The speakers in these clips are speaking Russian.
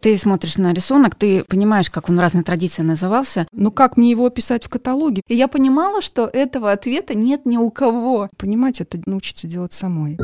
Ты смотришь на рисунок, ты понимаешь, как он в разной традиции назывался. Ну как мне его описать в каталоге? И я понимала, что этого ответа нет ни у кого. Понимать это научиться делать самой.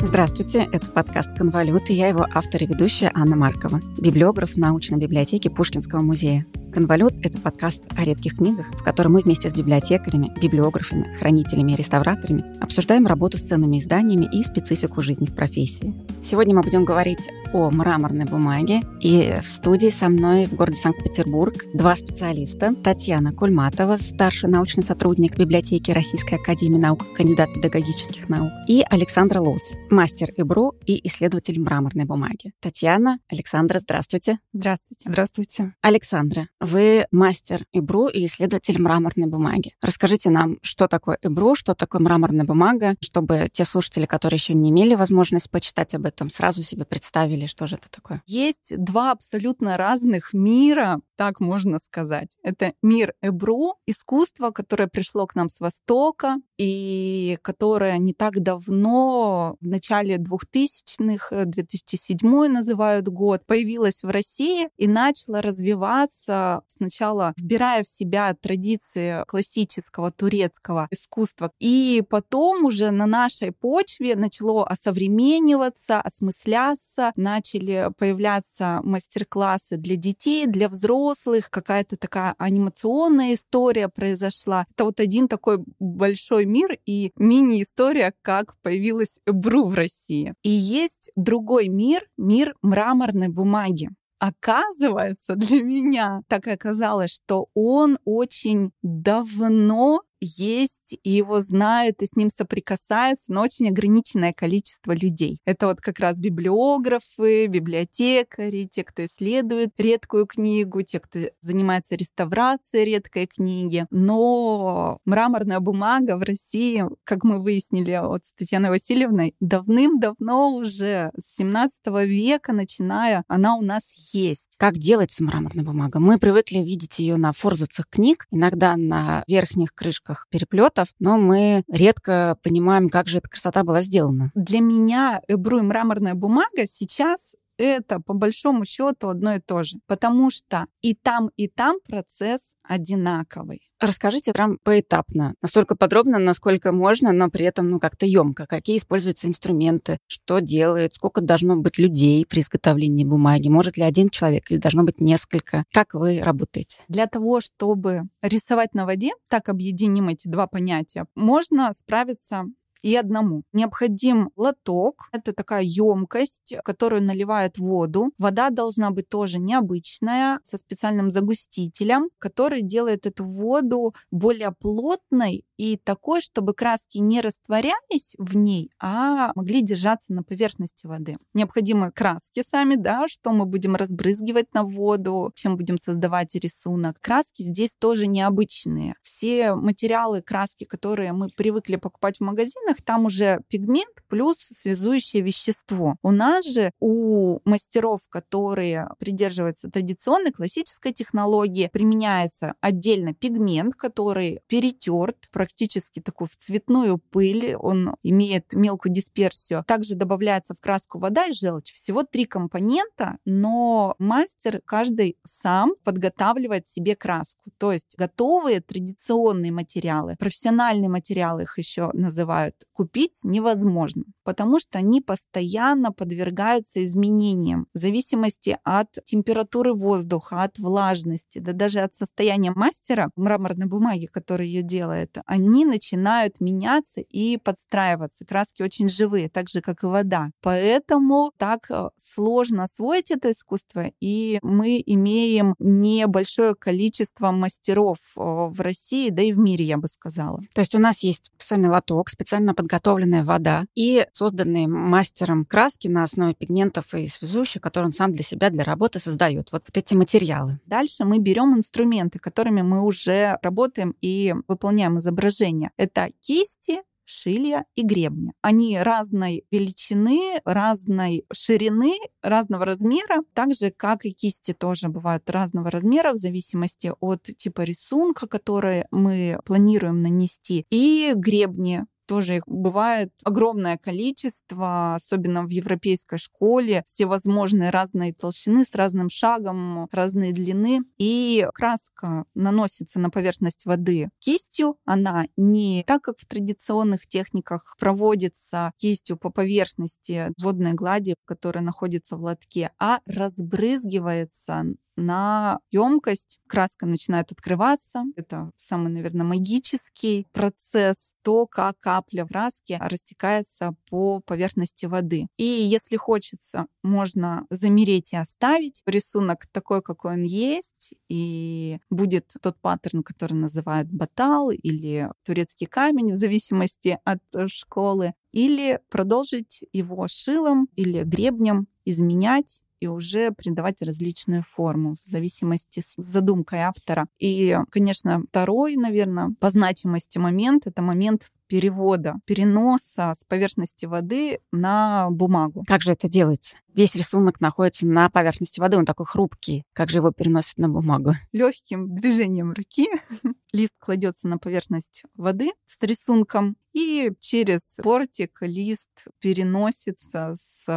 Здравствуйте, это подкаст «Конвалют» и я его автор и ведущая Анна Маркова, библиограф научной библиотеке Пушкинского музея. «Конвалют» — это подкаст о редких книгах, в котором мы вместе с библиотекарями, библиографами, хранителями и реставраторами обсуждаем работу с ценными изданиями и специфику жизни в профессии. Сегодня мы будем говорить о мраморной бумаге, и в студии со мной в городе Санкт-Петербург два специалиста. Татьяна Кульматова, старший научный сотрудник библиотеки Российской Академии Наук, кандидат педагогических наук, и Александра Лоуц, мастер ИБРУ и исследователь мраморной бумаги. Татьяна, Александра, здравствуйте. Здравствуйте. Здравствуйте. Александра, вы мастер ИБРУ и исследователь мраморной бумаги. Расскажите нам, что такое ИБРУ, что такое мраморная бумага, чтобы те слушатели, которые еще не имели возможность почитать об этом, сразу себе представили, что же это такое. Есть два абсолютно разных мира, так можно сказать. Это мир ЭБРУ, искусство, которое пришло к нам с Востока и которое не так давно, в начале 2000-х, 2007 называют год, появилось в России и начало развиваться сначала вбирая в себя традиции классического турецкого искусства, и потом уже на нашей почве начало осовремениваться, осмысляться, начали появляться мастер-классы для детей, для взрослых, какая-то такая анимационная история произошла. Это вот один такой большой мир и мини-история, как появилась БРУ в России. И есть другой мир, мир мраморной бумаги. Оказывается, для меня так оказалось, что он очень давно есть, и его знают, и с ним соприкасаются, но очень ограниченное количество людей. Это вот как раз библиографы, библиотекари, те, кто исследует редкую книгу, те, кто занимается реставрацией редкой книги. Но мраморная бумага в России, как мы выяснили вот с Татьяной Васильевной, давным-давно уже с 17 века начиная, она у нас есть. Как делается мраморная бумага? Мы привыкли видеть ее на форзацах книг, иногда на верхних крышках крышках переплетов, но мы редко понимаем, как же эта красота была сделана. Для меня эбру и мраморная бумага сейчас это по большому счету одно и то же, потому что и там, и там процесс одинаковый. Расскажите прям поэтапно, настолько подробно, насколько можно, но при этом ну как-то емко. Какие используются инструменты, что делает, сколько должно быть людей при изготовлении бумаги, может ли один человек или должно быть несколько. Как вы работаете? Для того, чтобы рисовать на воде, так объединим эти два понятия, можно справиться и одному. Необходим лоток. Это такая емкость, которую наливают воду. Вода должна быть тоже необычная, со специальным загустителем, который делает эту воду более плотной и такой, чтобы краски не растворялись в ней, а могли держаться на поверхности воды. Необходимы краски сами, да, что мы будем разбрызгивать на воду, чем будем создавать рисунок. Краски здесь тоже необычные. Все материалы, краски, которые мы привыкли покупать в магазинах, там уже пигмент плюс связующее вещество. У нас же, у мастеров, которые придерживаются традиционной классической технологии, применяется отдельно пигмент, который перетерт, практически такую в цветную пыль, он имеет мелкую дисперсию. Также добавляется в краску вода и желчь. Всего три компонента, но мастер каждый сам подготавливает себе краску. То есть готовые традиционные материалы, профессиональные материалы их еще называют, купить невозможно, потому что они постоянно подвергаются изменениям в зависимости от температуры воздуха, от влажности, да даже от состояния мастера мраморной бумаги, который ее делает, они начинают меняться и подстраиваться. Краски очень живые, так же, как и вода. Поэтому так э, сложно освоить это искусство, и мы имеем небольшое количество мастеров э, в России, да и в мире, я бы сказала. То есть у нас есть специальный лоток, специально подготовленная вода и созданные мастером краски на основе пигментов и связующих, которые он сам для себя, для работы создает. Вот, вот эти материалы. Дальше мы берем инструменты, которыми мы уже работаем и выполняем изображения. Это кисти, шилья и гребня. Они разной величины, разной ширины, разного размера, так же, как и кисти тоже бывают разного размера в зависимости от типа рисунка, который мы планируем нанести, и гребни тоже их бывает огромное количество, особенно в европейской школе, всевозможные разные толщины с разным шагом, разные длины. И краска наносится на поверхность воды кистью. Она не так, как в традиционных техниках проводится кистью по поверхности водной глади, которая находится в лотке, а разбрызгивается на емкость. Краска начинает открываться. Это самый, наверное, магический процесс. То, как капля в краске растекается по поверхности воды. И если хочется, можно замереть и оставить рисунок такой, какой он есть, и будет тот паттерн, который называют батал или турецкий камень, в зависимости от школы, или продолжить его шилом или гребнем, изменять и уже придавать различную форму в зависимости с задумкой автора. И, конечно, второй, наверное, по значимости момент — это момент перевода, переноса с поверхности воды на бумагу. Как же это делается? Весь рисунок находится на поверхности воды, он такой хрупкий. Как же его переносят на бумагу? Легким движением руки лист кладется на поверхность воды с рисунком, и через портик лист переносится с э,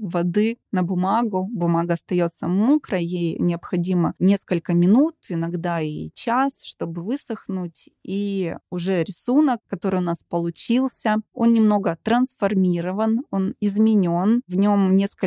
воды на бумагу. Бумага остается мокрой, ей необходимо несколько минут, иногда и час, чтобы высохнуть. И уже рисунок, который у нас получился, он немного трансформирован, он изменен, в нем несколько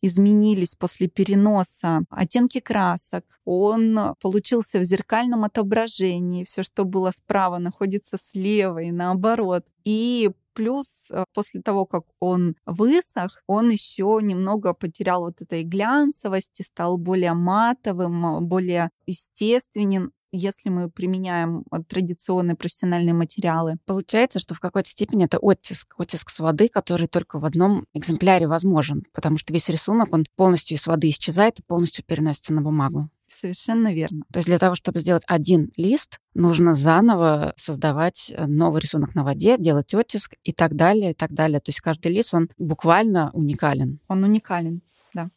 изменились после переноса оттенки красок, он получился в зеркальном отображении, все, что было справа, находится слева и наоборот. И Плюс э, после того, как он высох, он еще немного потерял вот этой глянцевости, стал более матовым, более естественен если мы применяем э, традиционные профессиональные материалы. Получается, что в какой-то степени это оттиск, оттиск с воды, который только в одном экземпляре возможен, потому что весь рисунок, он полностью из воды исчезает и полностью переносится на бумагу. Совершенно верно. То есть для того, чтобы сделать один лист, нужно заново создавать э, новый рисунок на воде, делать оттиск и так далее, и так далее. То есть каждый лист, он буквально уникален. Он уникален, да.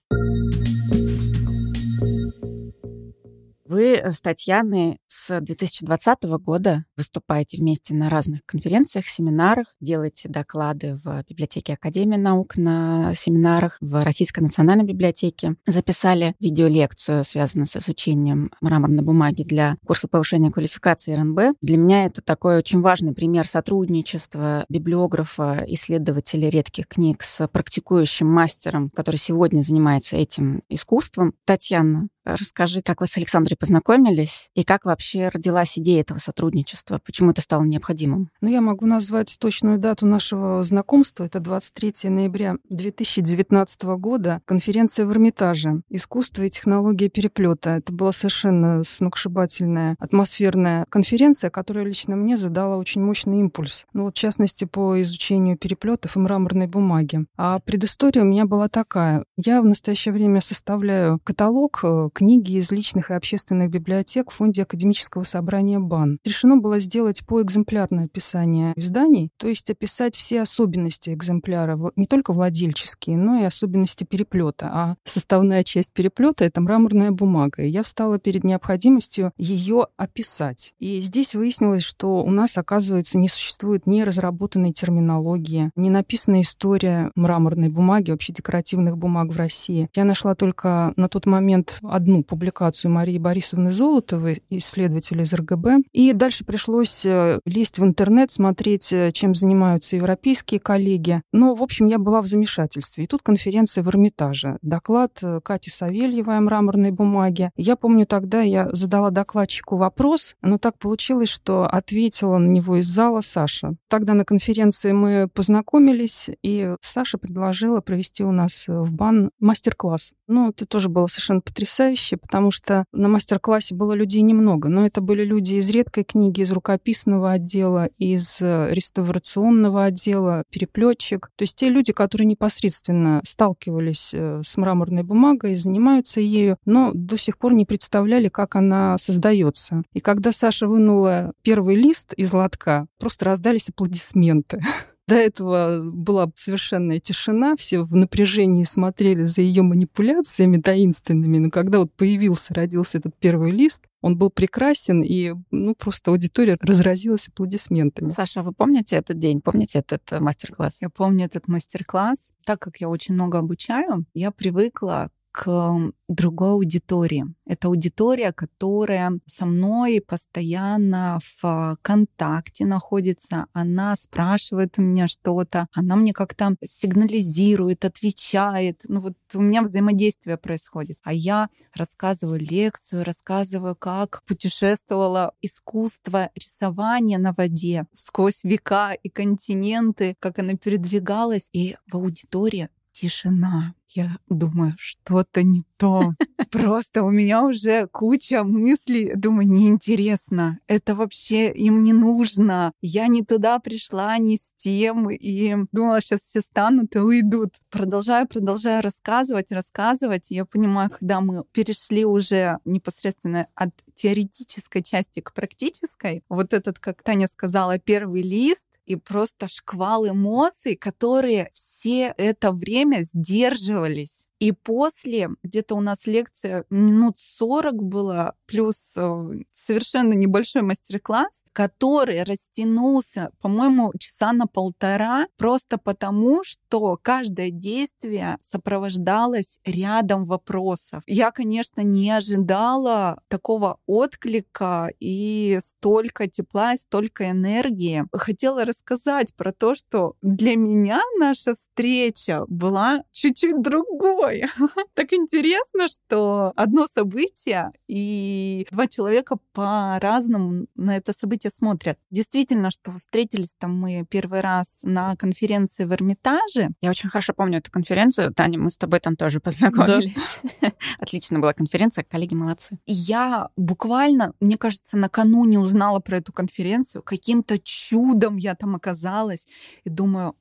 Вы с Татьяной с 2020 года выступаете вместе на разных конференциях, семинарах, делаете доклады в библиотеке Академии наук на семинарах, в Российской национальной библиотеке. Записали видеолекцию, связанную с изучением мраморной бумаги для курса повышения квалификации РНБ. Для меня это такой очень важный пример сотрудничества библиографа, исследователя редких книг с практикующим мастером, который сегодня занимается этим искусством. Татьяна, Расскажи, как вы с Александрой познакомились и как вообще родилась идея этого сотрудничества? Почему это стало необходимым? Ну, я могу назвать точную дату нашего знакомства. Это 23 ноября 2019 года. Конференция в Эрмитаже. Искусство и технология переплета. Это была совершенно сногсшибательная атмосферная конференция, которая лично мне задала очень мощный импульс. Ну, вот, в частности, по изучению переплетов и мраморной бумаги. А предыстория у меня была такая. Я в настоящее время составляю каталог э, книги из личных и общественных библиотек в фонде академического собрания БАН. Решено было сделать поэкземплярное описание изданий, то есть описать все особенности экземпляра, не только владельческие, но и особенности переплета. А составная часть переплета — это мраморная бумага. И я встала перед необходимостью ее описать. И здесь выяснилось, что у нас, оказывается, не существует ни разработанной терминологии, не написана история мраморной бумаги, вообще декоративных бумаг в России. Я нашла только на тот момент одну публикацию Марии Борисовны Золотовой, исследователя из РГБ. И дальше пришлось э, лезть в интернет, смотреть, э, чем занимаются европейские коллеги. Но, в общем, я была в замешательстве. И тут конференция в Эрмитаже. Доклад э, Кати Савельевой о мраморной бумаге. Я помню, тогда я задала докладчику вопрос, но так получилось, что ответила на него из зала Саша. Тогда на конференции мы познакомились, и Саша предложила провести у нас в БАН мастер-класс. Ну, это тоже было совершенно потрясающе, потому что на мастер-классе было людей немного. Но это были люди из редкой книги, из рукописного отдела, из э, реставрационного отдела, переплетчик. То есть те люди, которые непосредственно сталкивались э, с мраморной бумагой, занимаются ею, но до сих пор не представляли, как она создается. И когда Саша вынула первый лист из лотка, просто раздались аплодисменты. До этого была совершенная тишина, все в напряжении смотрели за ее манипуляциями таинственными, но когда вот появился, родился этот первый лист, он был прекрасен, и ну, просто аудитория разразилась аплодисментами. Саша, вы помните этот день? Помните этот э, мастер-класс? Я помню этот мастер-класс. Так как я очень много обучаю, я привыкла к другой аудитории. Это аудитория, которая со мной постоянно в контакте находится. Она спрашивает у меня что-то, она мне как-то сигнализирует, отвечает. Ну вот у меня взаимодействие происходит. А я рассказываю лекцию, рассказываю, как путешествовало искусство рисования на воде сквозь века и континенты, как она передвигалась. И в аудитории тишина. Я думаю, что-то не то. Просто у меня уже куча мыслей. Думаю, неинтересно. Это вообще им не нужно. Я не туда пришла, не с тем. И думала, сейчас все станут и уйдут. Продолжаю, продолжаю рассказывать, рассказывать. Я понимаю, когда мы перешли уже непосредственно от теоретической части к практической, вот этот, как Таня сказала, первый лист, и просто шквал эмоций, которые все это время сдерживались. И после, где-то у нас лекция минут 40 было, плюс э, совершенно небольшой мастер-класс, который растянулся, по-моему, часа на полтора, просто потому, что каждое действие сопровождалось рядом вопросов. Я, конечно, не ожидала такого отклика и столько тепла, и столько энергии. Хотела рассказать про то, что для меня наша встреча была чуть-чуть другой другой. так интересно, что одно событие и два человека по-разному на это событие смотрят. Действительно, что встретились там мы первый раз на конференции в Эрмитаже. Я очень хорошо помню эту конференцию. Таня, мы с тобой там тоже познакомились. Да. Отлично была конференция, коллеги молодцы. И я буквально, мне кажется, накануне узнала про эту конференцию. Каким-то чудом я там оказалась. И думаю,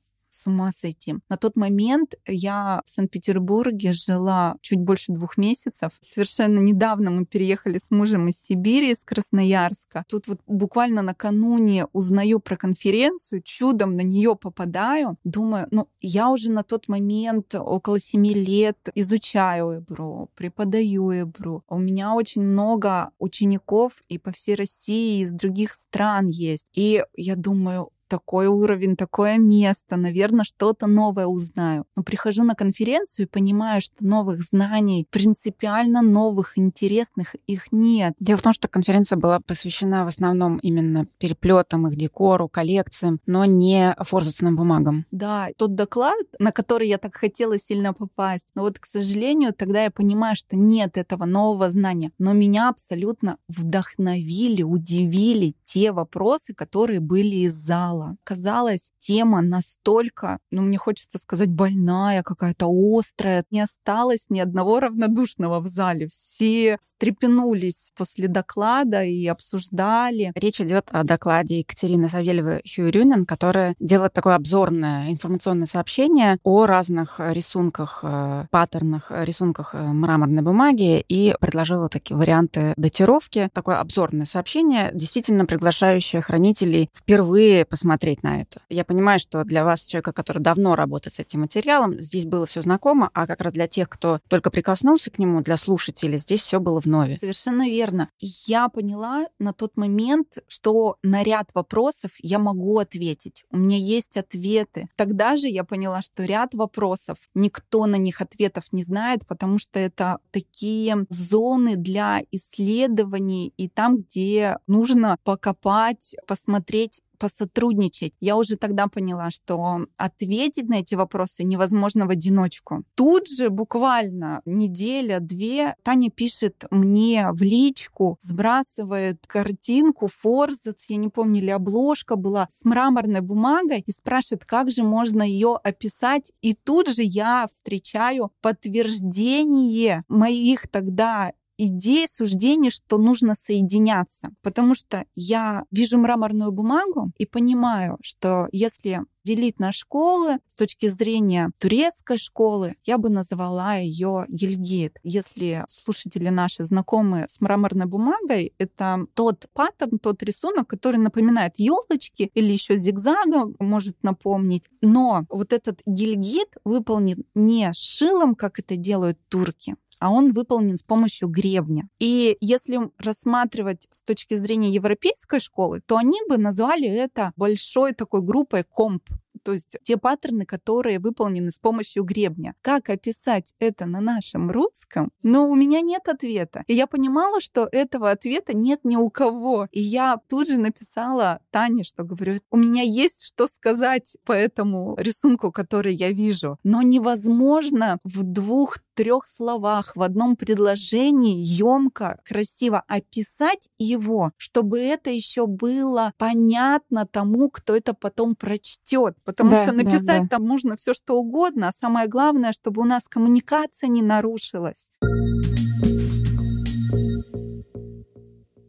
с ума сойти. На тот момент я в Санкт-Петербурге жила чуть больше двух месяцев. Совершенно недавно мы переехали с мужем из Сибири, из Красноярска. Тут вот буквально накануне узнаю про конференцию, чудом на нее попадаю. Думаю, ну, я уже на тот момент около семи лет изучаю Эбру, преподаю Эбру. У меня очень много учеников и по всей России, и из других стран есть. И я думаю, такой уровень, такое место, наверное, что-то новое узнаю. Но прихожу на конференцию и понимаю, что новых знаний, принципиально новых, интересных, их нет. Дело в том, что конференция была посвящена в основном именно переплетам, их декору, коллекциям, но не форзацным бумагам. Да, тот доклад, на который я так хотела сильно попасть, но вот, к сожалению, тогда я понимаю, что нет этого нового знания. Но меня абсолютно вдохновили, удивили те вопросы, которые были из зала читала. Казалось, тема настолько, ну, мне хочется сказать, больная, какая-то острая. Не осталось ни одного равнодушного в зале. Все встрепенулись после доклада и обсуждали. Речь идет о докладе Екатерины Савельевой Хьюрюнен, которая делает такое обзорное информационное сообщение о разных рисунках, э, паттернах, рисунках э, мраморной бумаги и предложила такие варианты датировки. Такое обзорное сообщение, действительно приглашающее хранителей впервые посмотреть смотреть на это. Я понимаю, что для вас, человека, который давно работает с этим материалом, здесь было все знакомо, а как раз для тех, кто только прикоснулся к нему, для слушателей, здесь все было в нове. Совершенно верно. Я поняла на тот момент, что на ряд вопросов я могу ответить. У меня есть ответы. Тогда же я поняла, что ряд вопросов никто на них ответов не знает, потому что это такие зоны для исследований и там, где нужно покопать, посмотреть посотрудничать. Я уже тогда поняла, что ответить на эти вопросы невозможно в одиночку. Тут же буквально неделя-две Таня пишет мне в личку, сбрасывает картинку, форзац, я не помню, или обложка была с мраморной бумагой и спрашивает, как же можно ее описать. И тут же я встречаю подтверждение моих тогда идеи, суждений, что нужно соединяться. Потому что я вижу мраморную бумагу и понимаю, что если делить на школы с точки зрения турецкой школы, я бы назвала ее Гильгит. Если слушатели наши знакомы с мраморной бумагой, это тот паттерн, тот рисунок, который напоминает елочки или еще зигзагом может напомнить. Но вот этот гильгит выполнен не шилом, как это делают турки, а он выполнен с помощью гребня. И если рассматривать с точки зрения европейской школы, то они бы назвали это большой такой группой комп то есть те паттерны, которые выполнены с помощью гребня. Как описать это на нашем русском? Но у меня нет ответа. И я понимала, что этого ответа нет ни у кого. И я тут же написала Тане, что говорю, у меня есть что сказать по этому рисунку, который я вижу. Но невозможно в двух трех словах, в одном предложении емко, красиво описать его, чтобы это еще было понятно тому, кто это потом прочтет. Потому да, что написать да, да. там можно все что угодно, а самое главное, чтобы у нас коммуникация не нарушилась.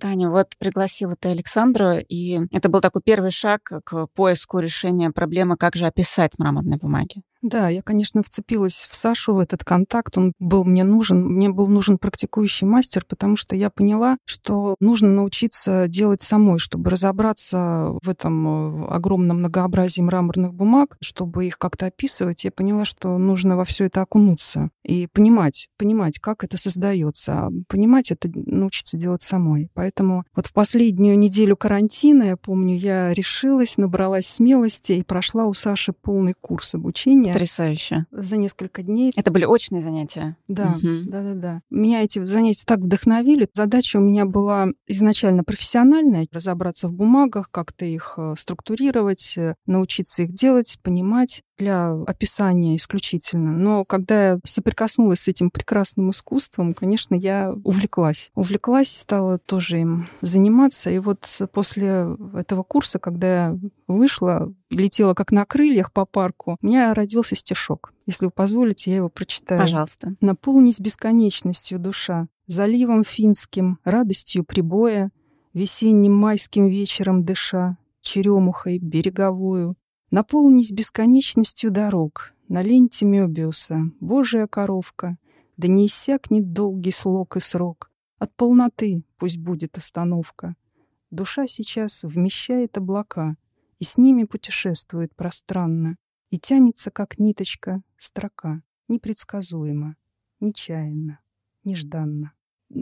Таня, вот пригласила ты Александру, и это был такой первый шаг к поиску решения проблемы, как же описать мраморные бумаги. Да, я, конечно, вцепилась в Сашу, в этот контакт. Он был мне нужен. Мне был нужен практикующий мастер, потому что я поняла, что нужно научиться делать самой, чтобы разобраться в этом э, огромном многообразии мраморных бумаг, чтобы их как-то описывать. Я поняла, что нужно во все это окунуться и понимать, понимать, как это создается. А понимать это научиться делать самой. Поэтому вот в последнюю неделю карантина, я помню, я решилась, набралась смелости и прошла у Саши полный курс обучения Потрясающе. За несколько дней. Это были очные занятия? Да, угу. да, да, да. Меня эти занятия так вдохновили. Задача у меня была изначально профессиональная, разобраться в бумагах, как-то их э, структурировать, э, научиться их делать, понимать для описания исключительно. Но когда я соприкоснулась с этим прекрасным искусством, конечно, я увлеклась. Увлеклась, стала тоже им заниматься. И вот после этого курса, когда я вышла, летела как на крыльях по парку, у меня родился стишок. Если вы позволите, я его прочитаю. Пожалуйста. «Наполнись бесконечностью, душа, заливом финским, радостью прибоя, весенним майским вечером дыша, черемухой береговую, Наполнись бесконечностью дорог, на ленте Мёбиуса, Божья коровка, да не иссякнет долгий слог и срок. От полноты пусть будет остановка. Душа сейчас вмещает облака, и с ними путешествует пространно, и тянется, как ниточка, строка, непредсказуемо, нечаянно, нежданно.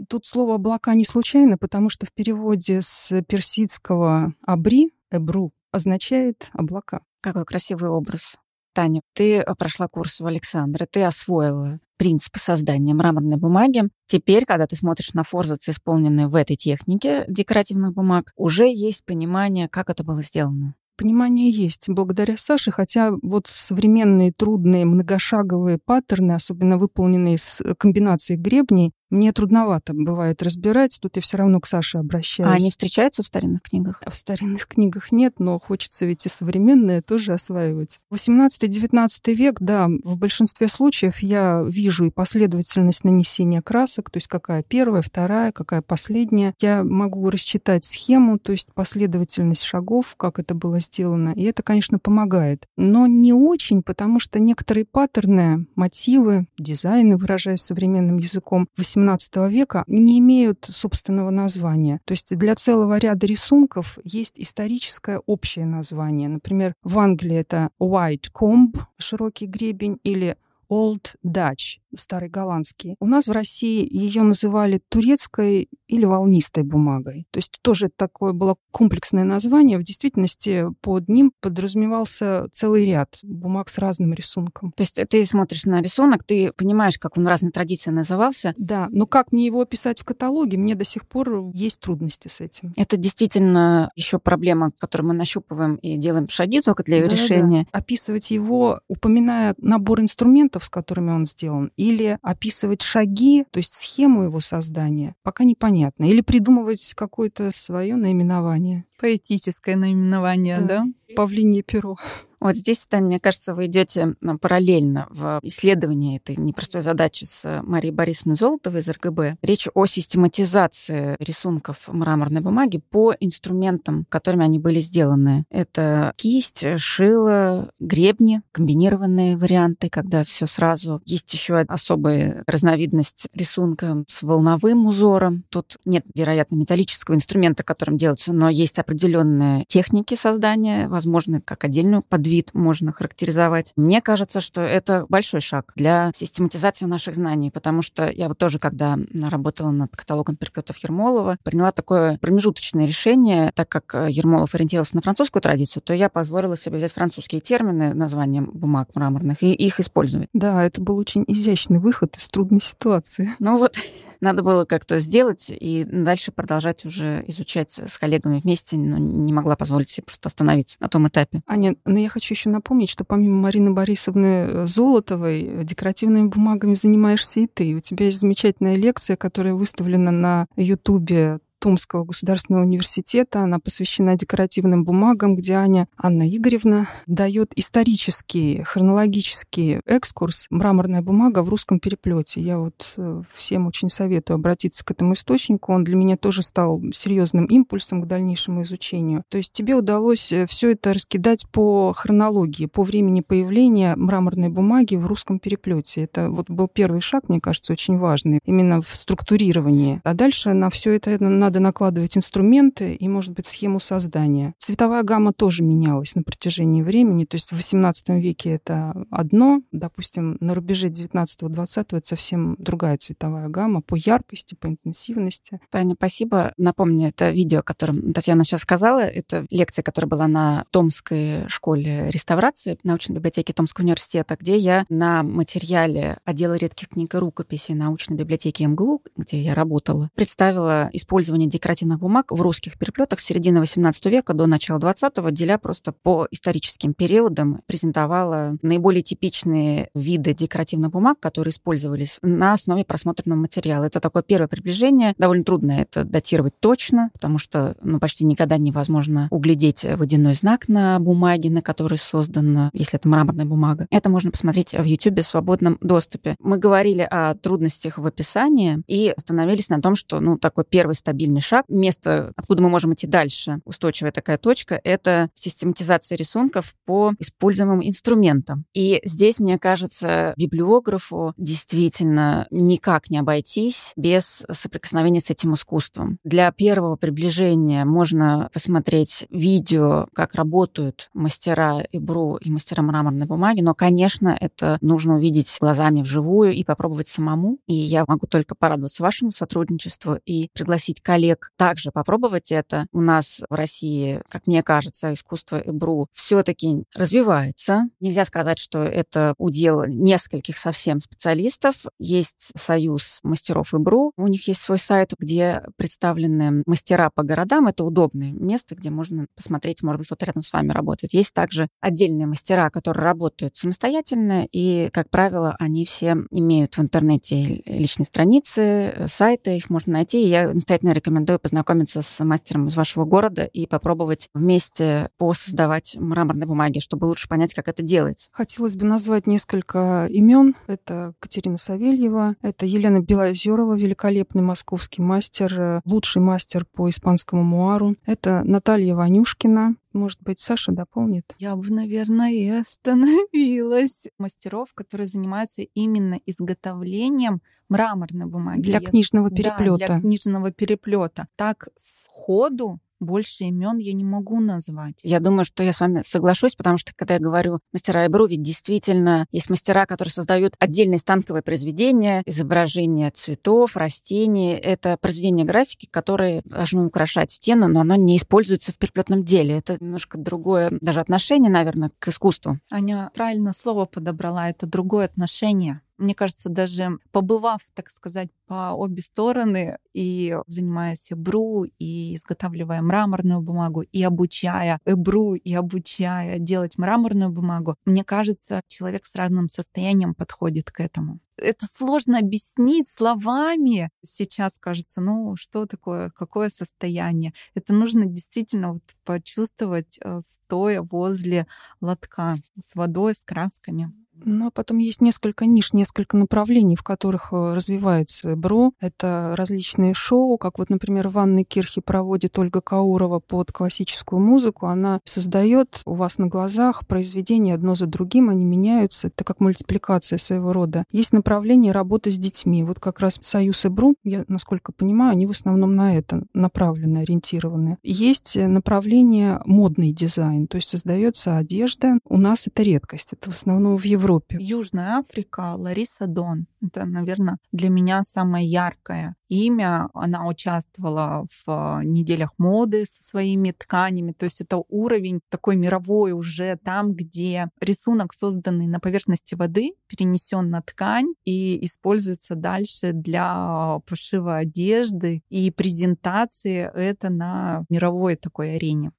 Тут слово «облака» не случайно, потому что в переводе с персидского «абри» — «эбру» означает «облака». Какой красивый образ. Таня, ты э, прошла курс у Александра, ты освоила принципы создания мраморной бумаги. Теперь, когда ты смотришь на форзацы, исполненные в этой технике декоративных бумаг, уже есть понимание, как это было сделано. Понимание есть благодаря Саше, хотя вот современные трудные многошаговые паттерны, особенно выполненные с комбинацией гребней, мне трудновато бывает разбирать, тут я все равно к Саше обращаюсь. А они встречаются в старинных книгах? В старинных книгах нет, но хочется ведь и современное тоже осваивать. 18-19 век, да, в большинстве случаев я вижу и последовательность нанесения красок, то есть какая первая, вторая, какая последняя. Я могу рассчитать схему, то есть последовательность шагов, как это было сделано, и это, конечно, помогает. Но не очень, потому что некоторые паттерны, мотивы, дизайны, выражаясь современным языком, 18 века не имеют собственного названия. То есть для целого ряда рисунков есть историческое общее название. Например, в Англии это white comb, широкий гребень, или Old Dutch, старый голландский. У нас в России ее называли турецкой или волнистой бумагой. То есть тоже такое было комплексное название. В действительности под ним подразумевался целый ряд бумаг с разным рисунком. То есть ты смотришь на рисунок, ты понимаешь, как он в разной традиции назывался. Да, но как мне его описать в каталоге, мне до сих пор есть трудности с этим. Это действительно еще проблема, которую мы нащупываем и делаем шаги только для ее да, решения. Да. Описывать его, упоминая набор инструментов, с которыми он сделан, или описывать шаги, то есть схему его создания, пока непонятно. Или придумывать какое-то свое наименование. Поэтическое наименование, да? да? Павлинье перо. Вот здесь, Таня, мне кажется, вы идете параллельно в исследовании этой непростой задачи с Марией Борисовной Золотовой из РГБ. Речь о систематизации рисунков мраморной бумаги по инструментам, которыми они были сделаны. Это кисть, шило, гребни, комбинированные варианты, когда все сразу. Есть еще особая разновидность рисунка с волновым узором. Тут нет, вероятно, металлического инструмента, которым делается, но есть определенные техники создания, возможно, как отдельную подвид можно характеризовать. Мне кажется, что это большой шаг для систематизации наших знаний, потому что я вот тоже, когда работала над каталогом переплетов Ермолова, приняла такое промежуточное решение, так как Ермолов ориентировался на французскую традицию, то я позволила себе взять французские термины, названия бумаг мраморных, и их использовать. Да, это был очень изящный выход из трудной ситуации. Ну вот, надо было как-то сделать и дальше продолжать уже изучать с коллегами вместе, но не могла позволить себе просто остановиться на том этапе. Аня, но я хочу еще напомнить, что помимо Марины Борисовны э, Золотовой, э, декоративными бумагами занимаешься и ты. У тебя есть замечательная лекция, которая выставлена на Ютубе Томского государственного университета. Она посвящена декоративным бумагам, где Аня Анна Игоревна дает исторический, хронологический экскурс «Мраморная бумага в русском переплете». Я вот э, всем очень советую обратиться к этому источнику. Он для меня тоже стал серьезным импульсом к дальнейшему изучению. То есть тебе удалось э, все это раскидать по хронологии, по времени появления мраморной бумаги в русском переплете. Это вот был первый шаг, мне кажется, очень важный, именно в структурировании. А дальше на все это надо надо накладывать инструменты и, может быть, схему создания. Цветовая гамма тоже менялась на протяжении времени. То есть в XVIII веке это одно, допустим, на рубеже 19-20 это совсем другая цветовая гамма по яркости, по интенсивности. Таня, спасибо. Напомню, это видео, о котором Татьяна сейчас сказала. Это лекция, которая была на Томской школе реставрации научной библиотеки Томского университета, где я на материале отдела редких книг и рукописей научной библиотеки МГУ, где я работала, представила использование использования декоративных бумаг в русских переплетах с середины XVIII века до начала XX, деля просто по историческим периодам, презентовала наиболее типичные виды декоративных бумаг, которые использовались на основе просмотренного материала. Это такое первое приближение. Довольно трудно это датировать точно, потому что ну, почти никогда невозможно углядеть водяной знак на бумаге, на которой создана, если это мраморная бумага. Это можно посмотреть в YouTube в свободном доступе. Мы говорили о трудностях в описании и остановились на том, что ну, такой первый стабильный стабильный шаг. Место, откуда мы можем идти дальше, устойчивая такая точка, это систематизация рисунков по используемым инструментам. И здесь, мне кажется, библиографу действительно никак не обойтись без соприкосновения с этим искусством. Для первого приближения можно посмотреть видео, как работают мастера ибру и мастера мраморной бумаги, но, конечно, это нужно увидеть глазами вживую и попробовать самому. И я могу только порадоваться вашему сотрудничеству и пригласить коллег также попробовать это. У нас в России, как мне кажется, искусство ИБРУ все-таки развивается. Нельзя сказать, что это удел нескольких совсем специалистов. Есть союз мастеров ИБРУ, у них есть свой сайт, где представлены мастера по городам. Это удобное место, где можно посмотреть, может быть, кто-то рядом с вами работает. Есть также отдельные мастера, которые работают самостоятельно, и, как правило, они все имеют в интернете личные страницы, сайты, их можно найти. И я настоятельно познакомиться с мастером из вашего города и попробовать вместе посоздавать мраморные бумаги, чтобы лучше понять, как это делается. Хотелось бы назвать несколько имен. Это Катерина Савельева, это Елена Белозерова, великолепный московский мастер, лучший мастер по испанскому муару. Это Наталья Ванюшкина, может быть, Саша дополнит? Я бы, наверное, и остановилась. Мастеров, которые занимаются именно изготовлением мраморной бумаги. Для книжного переплета. Да, для книжного переплета. Так сходу больше имен я не могу назвать. Я думаю, что я с вами соглашусь, потому что, когда я говорю мастера Айбру, ведь действительно есть мастера, которые создают отдельные станковые произведения, изображения цветов, растений. Это произведения графики, которые должны украшать стену, но оно не используется в переплетном деле. Это немножко другое даже отношение, наверное, к искусству. Аня правильно слово подобрала. Это другое отношение Мне кажется, даже побывав, так сказать, по обе стороны и занимаясь БРУ, и изготавливая мраморную бумагу, и обучая ЭБРУ, и обучая делать мраморную бумагу, мне кажется, человек с разным состоянием подходит к этому. Это сложно объяснить словами. Сейчас кажется, ну что такое, какое состояние. Это нужно действительно вот почувствовать, э, стоя возле лотка с водой, с красками. Ну, потом есть несколько ниш, несколько направлений, в которых э, развивается БРО. Это различные шоу, как вот, например, в Анной Кирхе проводит Ольга Каурова под классическую музыку. Она создает у вас на глазах произведения одно за другим, они меняются. Это как мультипликация своего рода. Есть направление работы с детьми. Вот как раз Союз и БРУ, я, насколько понимаю, они в основном на это направлены, ориентированы. Есть направление модный дизайн, то есть создается одежда. У нас это редкость. Это в основном в Европе Европе? Южная Африка, Лариса Дон. Это, наверное, для меня самое яркое имя. Она участвовала в неделях моды со своими тканями. То есть это уровень такой мировой уже там, где рисунок, созданный на поверхности воды, перенесен на ткань и используется дальше для пошива одежды и презентации это на мировой такой арене.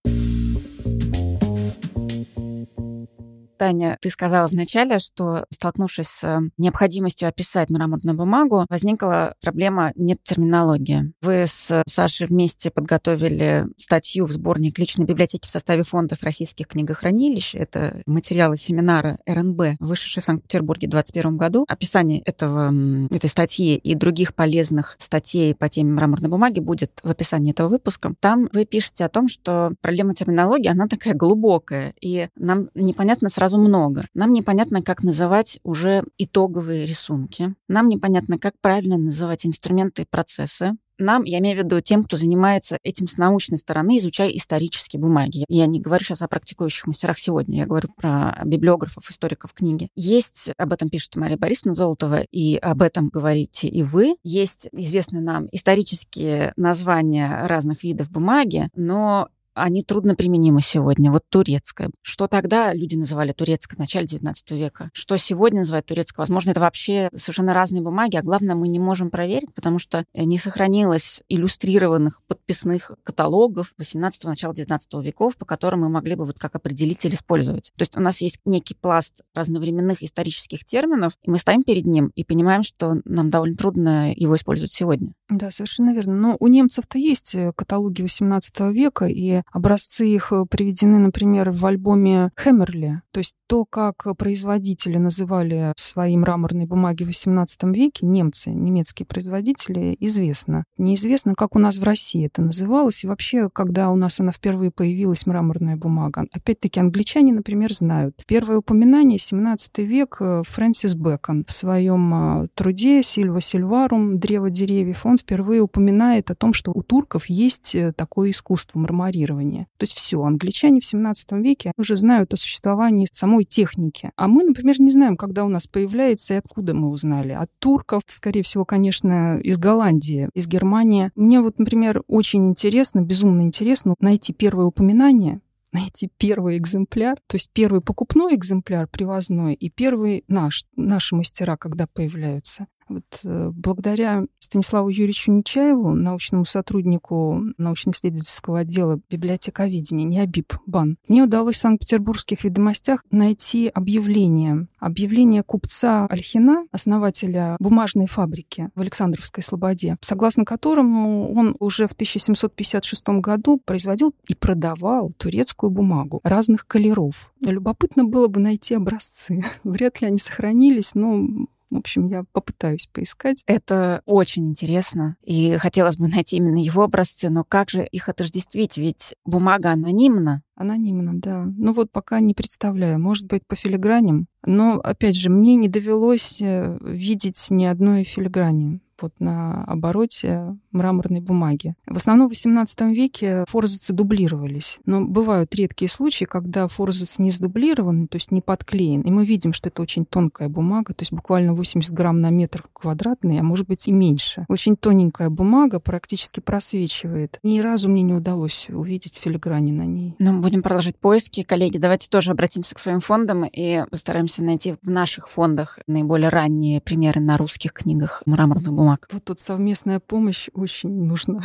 Таня, ты сказала вначале, что, столкнувшись с э, необходимостью описать мраморную бумагу, возникла проблема нет терминологии. Вы с Сашей вместе подготовили статью в сборник личной библиотеки в составе фондов российских книгохранилищ. Это материалы семинара РНБ, вышедший в Санкт-Петербурге в 2021 году. Описание этого, этой статьи и других полезных статей по теме мраморной бумаги будет в описании этого выпуска. Там вы пишете о том, что проблема терминологии, она такая глубокая, и нам непонятно сразу сразу много. Нам непонятно, как называть уже итоговые рисунки. Нам непонятно, как правильно называть инструменты и процессы нам, я имею в виду тем, кто занимается этим с научной стороны, изучая исторические бумаги. Я не говорю сейчас о практикующих мастерах сегодня, я говорю про библиографов, историков книги. Есть, об этом пишет Мария Борисовна Золотова, и об этом говорите и вы. Есть известные нам исторические названия разных видов бумаги, но они трудно применимы сегодня. Вот турецкая. Что тогда люди называли турецкой в начале XIX века? Что сегодня называют турецкой? Возможно, это вообще совершенно разные бумаги, а главное, мы не можем проверить, потому что не сохранилось иллюстрированных подписных каталогов 18-го, начала XIX веков, по которым мы могли бы вот как определитель использовать. То есть у нас есть некий пласт разновременных исторических терминов, и мы стоим перед ним и понимаем, что нам довольно трудно его использовать сегодня. Да, совершенно верно. Но у немцев-то есть э, каталоги XVIII века, и Образцы их э, приведены, например, в альбоме Хэмерли. То есть то, как производители называли свои мраморные бумаги в XVIII веке, немцы, немецкие производители, известно. Неизвестно, как у нас в России это называлось, и вообще, когда у нас она впервые появилась, мраморная бумага. Опять-таки, англичане, например, знают. Первое упоминание, 17 век, э, Фрэнсис Бэкон в своем труде «Сильва Сильварум. Древо деревьев» он впервые упоминает о том, что у турков есть такое искусство моделирования. То есть все, англичане в 17 веке уже знают о существовании самой техники. А мы, например, не знаем, когда у нас появляется и откуда мы узнали. От турков, скорее всего, конечно, из Голландии, из Германии. Мне вот, например, очень интересно, безумно интересно найти первое упоминание найти первый экземпляр, то есть первый покупной экземпляр привозной и первый наш, наши мастера, когда появляются. Вот э, благодаря Станиславу Юрьевичу Нечаеву, научному сотруднику научно-исследовательского отдела библиотековедения, НИАБИБ БАН, мне удалось в Санкт-Петербургских ведомостях найти объявление. Объявление купца Альхина, основателя бумажной фабрики в Александровской Слободе, согласно которому он уже в 1756 году производил и продавал турецкую бумагу разных колеров. Любопытно было бы найти образцы. Вряд ли они сохранились, но в общем, я попытаюсь поискать. Это очень интересно. И хотелось бы найти именно его образцы, но как же их отождествить? Ведь бумага анонимна. Анонимно, да. Ну вот пока не представляю. Может быть, по филиграням. Но, опять же, мне не довелось э, видеть ни одной филиграни вот на обороте мраморной бумаги. В основном в XVIII веке форзацы дублировались, но бывают редкие случаи, когда форзац не сдублирован, то есть не подклеен, и мы видим, что это очень тонкая бумага, то есть буквально 80 грамм на метр квадратный, а может быть и меньше. Очень тоненькая бумага практически просвечивает. Ни разу мне не удалось увидеть филиграни на ней. Ну, будем продолжать поиски. Коллеги, давайте тоже обратимся к своим фондам и постараемся найти в наших фондах наиболее ранние примеры на русских книгах мраморных бумаг. Вот тут совместная помощь очень нужна.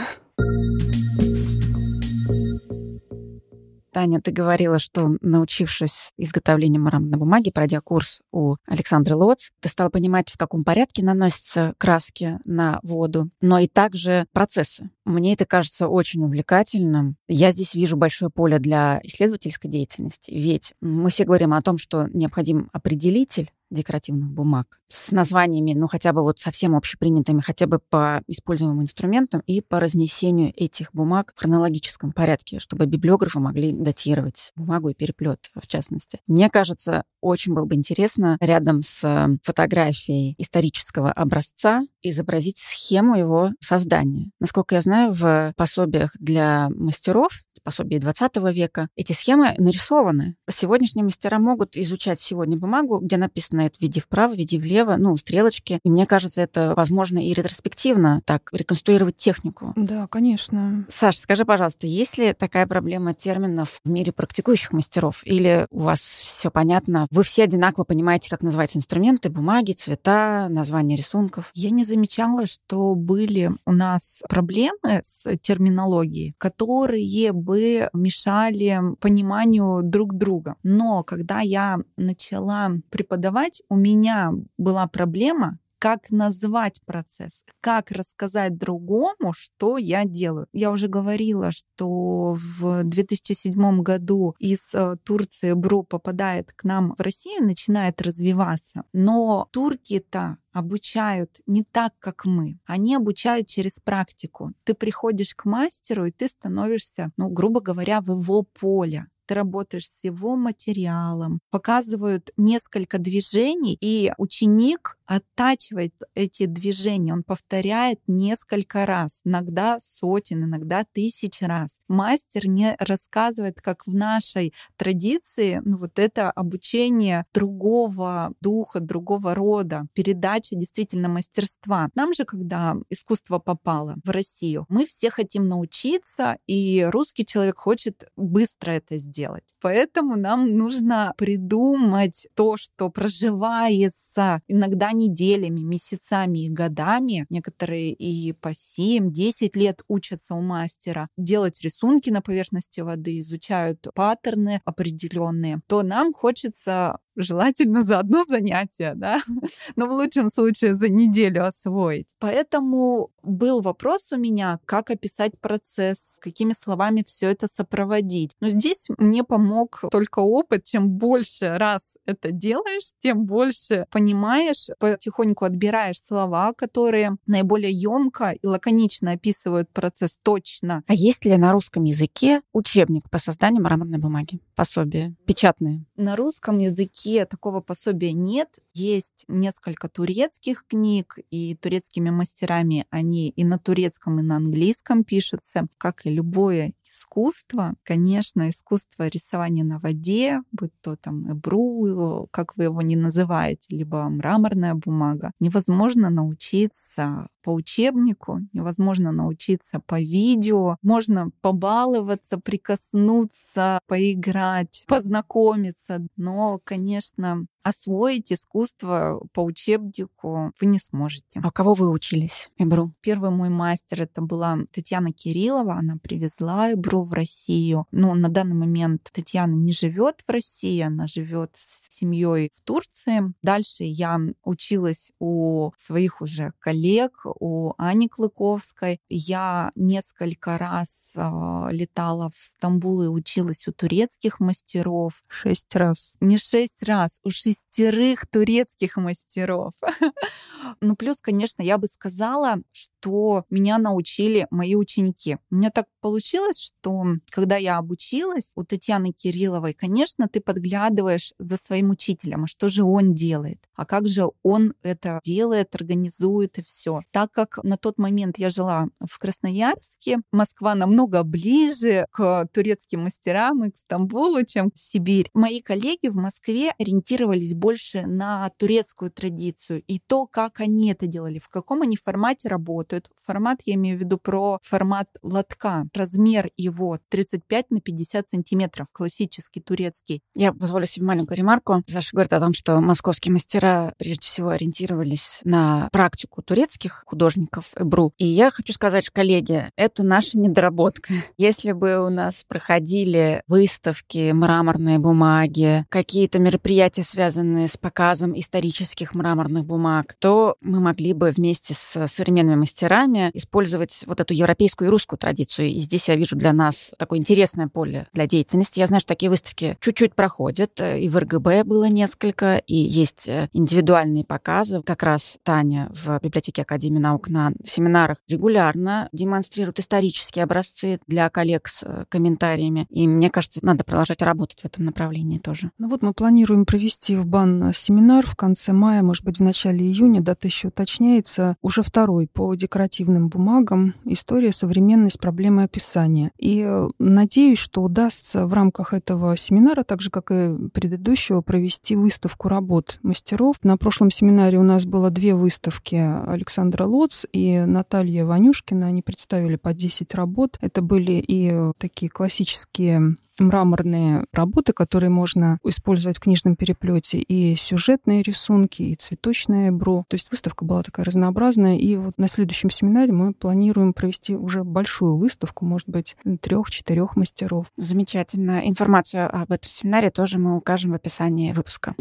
Таня, ты говорила, что научившись изготовлению мраморной бумаги, пройдя курс у Александры Лоц, ты стала понимать, в каком порядке наносятся краски на воду, но и также процессы. Мне это кажется очень увлекательным. Я здесь вижу большое поле для исследовательской деятельности, ведь мы все говорим о том, что необходим определитель декоративных бумаг с названиями, ну, хотя бы вот совсем общепринятыми, хотя бы по используемым инструментам и по разнесению этих бумаг в хронологическом порядке, чтобы библиографы могли датировать бумагу и переплет, в частности. Мне кажется, очень было бы интересно рядом с фотографией исторического образца изобразить схему его создания. Насколько я знаю, в пособиях для мастеров, пособии 20 века, эти схемы нарисованы. Сегодняшние мастера могут изучать сегодня бумагу, где написано это «веди вправо», «веди влево», ну, стрелочки. И мне кажется, это возможно и ретроспективно так реконструировать технику. Да, конечно. Саш, скажи, пожалуйста, есть ли такая проблема терминов в мире практикующих мастеров? Или у вас все понятно? Вы все одинаково понимаете, как называть инструменты, бумаги, цвета, названия рисунков? Я не замечала, что были у нас проблемы с терминологией, которые бы мешали пониманию друг друга. Но когда я начала преподавать, у меня была проблема как назвать процесс, как рассказать другому, что я делаю. Я уже говорила, что в 2007 году из э, Турции БРУ попадает к нам в Россию, начинает развиваться. Но турки-то обучают не так, как мы. Они обучают через практику. Ты приходишь к мастеру, и ты становишься, ну, грубо говоря, в его поле ты работаешь с его материалом, показывают несколько движений, и ученик оттачивает эти движения, он повторяет несколько раз, иногда сотен, иногда тысяч раз. Мастер не рассказывает, как в нашей традиции, ну вот это обучение другого духа, другого рода, передача действительно мастерства. Нам же, когда искусство попало в Россию, мы все хотим научиться, и русский человек хочет быстро это сделать. Поэтому нам нужно придумать то, что проживается иногда неделями, месяцами и годами, некоторые и по 7-10 лет учатся у мастера, делать рисунки на поверхности воды, изучают паттерны определенные, то нам хочется желательно за одно занятие, да, но в лучшем случае за неделю освоить. Поэтому был вопрос у меня, как описать процесс, какими словами все это сопроводить. Но здесь мне помог только опыт. Чем больше раз это делаешь, тем больше понимаешь, потихоньку отбираешь слова, которые наиболее емко и лаконично описывают процесс точно. А есть ли на русском языке учебник по созданию мраморной бумаги? Пособие печатные? На русском языке такого пособия нет. Есть несколько турецких книг, и турецкими мастерами они и на турецком, и на английском пишутся. Как и любое искусство, конечно, искусство рисования на воде, будь то там эбру, как вы его не называете, либо мраморная бумага, невозможно научиться по учебнику, невозможно научиться по видео. Можно побаловаться, прикоснуться, поиграть, познакомиться. Но, конечно, конечно, освоить искусство по учебнику вы не сможете. А кого вы учились, Эбру? Первый мой мастер это была Татьяна Кириллова. Она привезла Эбру в Россию. Но на данный момент Татьяна не живет в России, она живет с семьей в Турции. Дальше я училась у своих уже коллег, у Ани Клыковской. Я несколько раз э, летала в Стамбул и училась у турецких мастеров. Шесть раз. Не шесть раз, у шестерых турецких мастеров. ну, плюс, конечно, я бы сказала, что меня научили мои ученики. У меня так получилось, что когда я обучилась у Татьяны Кирилловой, конечно, ты подглядываешь за своим учителем, а что же он делает, а как же он это делает, организует и все. Так как на тот момент я жила в Красноярске, Москва намного ближе к турецким мастерам и к Стамбулу, чем Сибирь. Мои коллеги в Москве ориентировались больше на турецкую традицию и то, как они это делали, в каком они формате работают. Формат, я имею в виду про формат лотка. Размер его 35 на 50 сантиметров, классический турецкий. Я позволю себе маленькую ремарку. Саша говорит о том, что московские мастера прежде всего ориентировались на практику турецких художников Эбру. И я хочу сказать, коллеги, это наша недоработка. Если бы у нас проходили выставки, мраморные бумаги, какие-то мероприятия, связанные с показом исторических мраморных бумаг, то мы могли бы вместе с современными мастерами использовать вот эту европейскую и русскую традицию. И здесь я вижу для нас такое интересное поле для деятельности. Я знаю, что такие выставки чуть-чуть проходят. И в РГБ было несколько, и есть э, индивидуальные показы. Как раз Таня в библиотеке Академии наук на семинарах регулярно демонстрирует исторические образцы для коллег с э, комментариями. И мне кажется, надо продолжать работать в этом направлении тоже. Ну вот мы планируем провести в БАН семинар в конце мая, может быть, в начале июня, дата еще уточняется, уже второй по декоративным бумагам «История, современность, проблемы описания». И э, надеюсь, что удастся в рамках этого семинара, так же, как и предыдущего, провести выставку работ мастеров. На прошлом семинаре у нас было две выставки Александра Лоц и Наталья Ванюшкина. Они представили по 10 работ. Это были и такие классические мраморные работы, которые можно использовать в книжном переплете, и сюжетные рисунки, и цветочное бро. То есть выставка была такая разнообразная, и вот на следующем семинаре мы планируем провести уже большую выставку, может быть, трех-четырех мастеров. Замечательно. Информацию об этом семинаре тоже мы укажем в описании выпуска.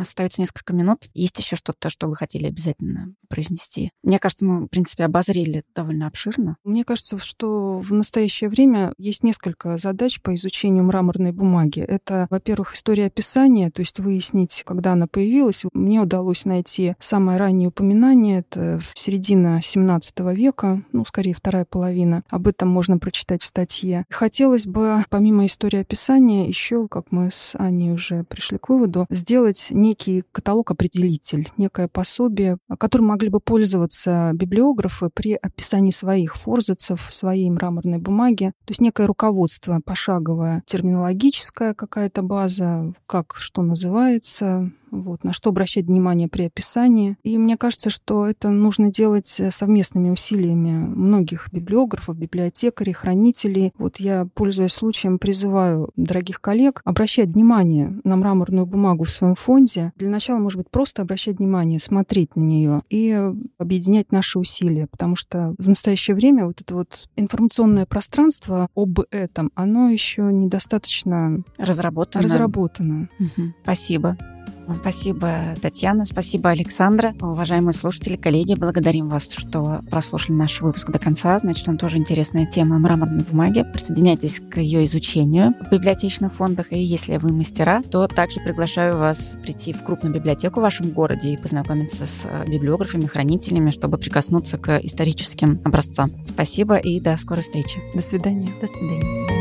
Остается несколько минут. Есть еще что-то, что вы хотели обязательно произнести? Мне кажется, мы, в принципе, обозрели довольно обширно. Мне кажется, что в настоящее время есть несколько задач по изучению мраморной бумаги. Это, во-первых, история описания, то есть выяснить, когда она появилась. Мне удалось найти самое раннее упоминание, это в середине 17 века, ну, скорее, вторая половина. Об этом можно прочитать в статье. Хотелось бы, помимо истории описания, еще, как мы с Аней уже пришли к выводу, сделать не некий каталог-определитель, некое пособие, которым могли бы пользоваться библиографы при описании своих форзацев, своей мраморной бумаги. То есть некое руководство пошаговое, терминологическая какая-то база, как что называется, вот, на что обращать внимание при описании. И мне кажется, что это нужно делать э, совместными усилиями многих библиографов, библиотекарей, хранителей. Вот я, пользуясь случаем, призываю дорогих коллег обращать внимание на мраморную бумагу в своем фонде. Для начала, может быть, просто обращать внимание, смотреть на нее и объединять наши усилия, потому что в настоящее время вот это вот информационное пространство об этом, оно еще недостаточно разработано. разработано. Угу. Спасибо. Спасибо, Татьяна. Спасибо, Александра. Уважаемые слушатели, коллеги, благодарим вас, что прослушали наш выпуск до конца. Значит, вам тоже интересная тема мраморной бумаги. Присоединяйтесь к ее изучению в библиотечных фондах. И если вы мастера, то также приглашаю вас прийти в крупную библиотеку в вашем городе и познакомиться с библиографами, хранителями, чтобы прикоснуться к историческим образцам. Спасибо и до скорой встречи. До свидания. До свидания.